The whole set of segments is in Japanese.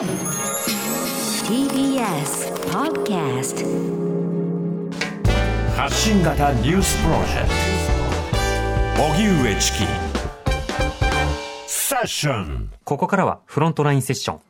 TBS Podcast 発信型ニュースプロジェクト。荻上チキ。セッション。ここからはフロントラインセッション。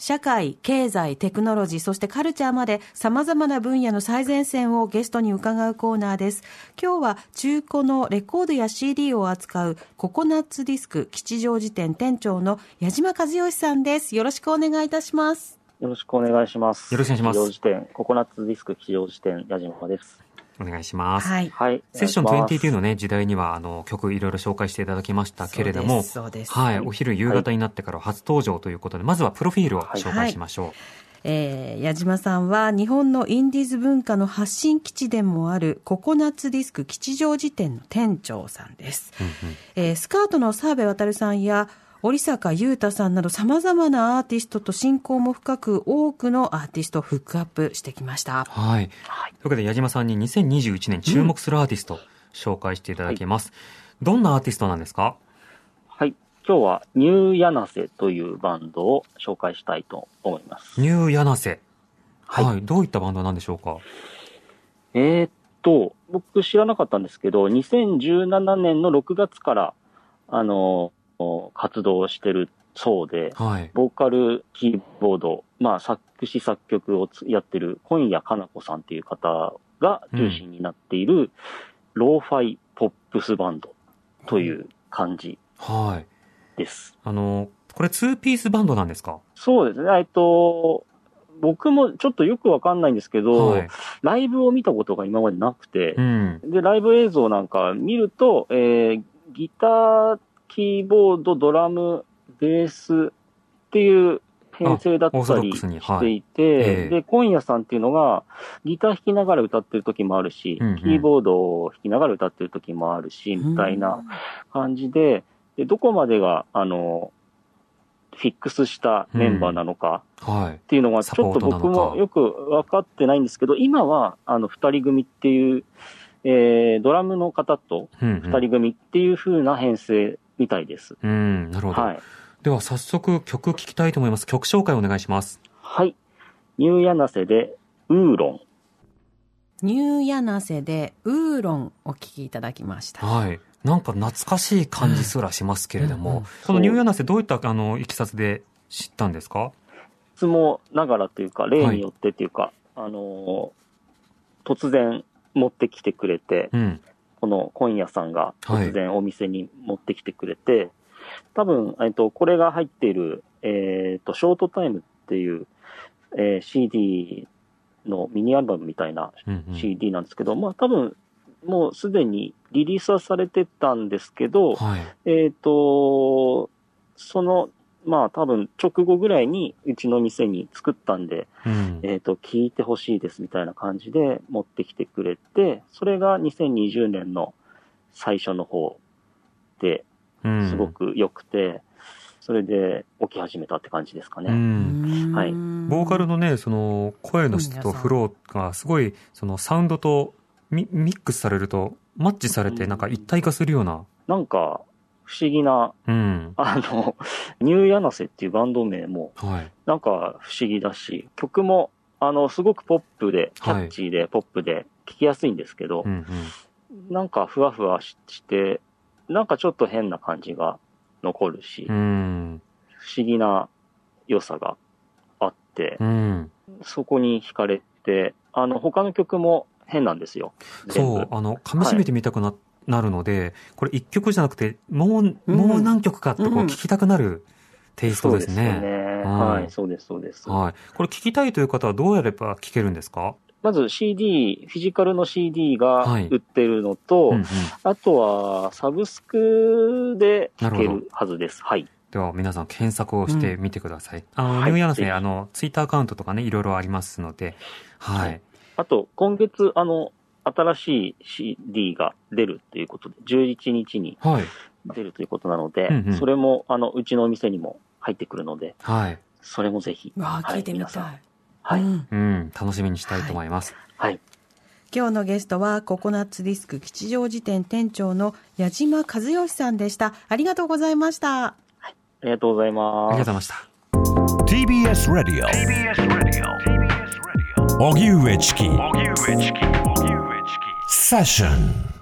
社会、経済、テクノロジー、そしてカルチャーまで様々な分野の最前線をゲストに伺うコーナーです。今日は中古のレコードや CD を扱うココナッツディスク吉祥寺店店長の矢島和義さんです。よろしくお願いいたします。よろしくお願いします。よろしくお願いします吉祥寺店、ココナッツディスク吉祥寺店、矢島です。お願いします。はい。はい。セッションお願いします22のね、時代には、あの、曲いろいろ紹介していただきましたけれども、そうですそうですはい、お昼夕方になってから初登場ということで、まずはプロフィールを紹介しましょう。えー矢島さんは日本のインディーズ文化の発信基地でもあるココナッツディスク吉祥寺店の店長さんです。えースカートの澤部渡さんや織坂優太さんなど様々なアーティストと親交も深く多くのアーティストをフックアップしてきました。はい。というわけで、矢島さんに2021年注目するアーティスト、紹介していただきます。どんなアーティストなんですか？はい。今日はニューヤナセというバンドを紹介したいと思います。ニューヤナセ。はいはい。どういったバンドなんでしょうか？えーっと、僕知らなかったんですけど、2017年の6月から、あの、活動してるそうで、はい。ボーカル、キーボード、まあ作詞作曲をつやってる今夜かな子さんっていう方が中心になっている、ローファイポップスバンドという感じはい。です。あの、これ2ピースバンドなんですか？そうですね。えっと、僕もちょっとよくわかんないんですけど、はい。ライブを見たことが今までなくてう、ん。で、ライブ映像なんか見ると、えーギター、キーボード、ドラム、ベースっていう編成だったりしていて、ええ。で、今夜さんっていうのが、ギター弾きながら歌ってる時もあるし、うんうん。キーボードを弾きながら歌ってる時もあるし、みたいな感じで、で、どこまでが、あの、フィックスしたメンバーなのか、はい。っていうのが、ちょっと僕もよく分かってないんですけど、今は、あの、二人組っていう、えー、ドラムの方と。二人組っていう風な編成みたいです。うん、なるほど。はい。では早速曲聴きたいと思います。曲紹介お願いします。はい。ニューヤナセで、ウーロン。ニューヤナセでウーロンお聞きいただきました。はい。なんか懐かしい感じすらしますけれども、うんうんこのニューヤナセどういったあのいきさつで知ったんですか？いつもながらというか、例によってというか、あのー突然持ってきてくれて、うん。この今夜さんが突然お店に持ってきてくれて、多分、えっと、これが入っている、えっと、ショートタイムっていう、えー CD のミニアルバムみたいなうん、うん。CD なんですけど、まあ多分、もうすでにリリースはされてたんですけど、はい。えっ、と、その、まあ多分直後ぐらいにうちの店に作ったんで、うん。えっ、と、聞いてほしいですみたいな感じで持ってきてくれて、それが2020年の最初の方でうんすご。く良くて、それで起き始めたって感じですかうね。ん。はいボーカルのね、その声の質とフローがすごい、そのサウンドとミミックスされると、マッチされてなんか一体化するような、なんか、不思議な、うん。あの、ニューヤナセっていうバンド名も、はい。なんか不思議だし、曲も、あの、すごくポップで、キャッチーで、ポップで、聴きやすいんですけどう、んなんかふわふわしして、なんかちょっと変な感じが残るし。不思議な良さがあってう、ん。そこに惹かれて、あの、他の曲も変なんですよ。そう、あの、噛み締めてみたくな,、なるので、これ一曲じゃなくて、もう、もう何曲かってこううん聞きたくなるテイストですそうですよね。ね。はいはい、そうです、そうです。はい。これ聞きたいという方はどうやれば聞けるんですか？まず CD、フィジカルの CD がはい売ってるのと、うんうん。あとはサブスクで聴けなるはずです。はい。では皆さん検索をしてみてください。あの、はいニューヤナセ、ぜひあの、ツイッターアカウントとかね、いろいろありますので、ははいい。あと、今月、あの、新しい CD が出るということで、11日にはい。出るということなので、うんうんそれも、あの、うちのお店にも入ってくるので、はい。それもぜひ。わあ、はい聞いてみたい。はい。うんうん、楽しみにしたいと思います。はい。今日のゲストはココナッツディスク吉祥寺店店長の矢島和義さんでした。ありがとうございました。ありがとうございます。ありがとうございました。TBS Radio TBS Radio TBS 荻上チキ荻上チキ荻上チキセッション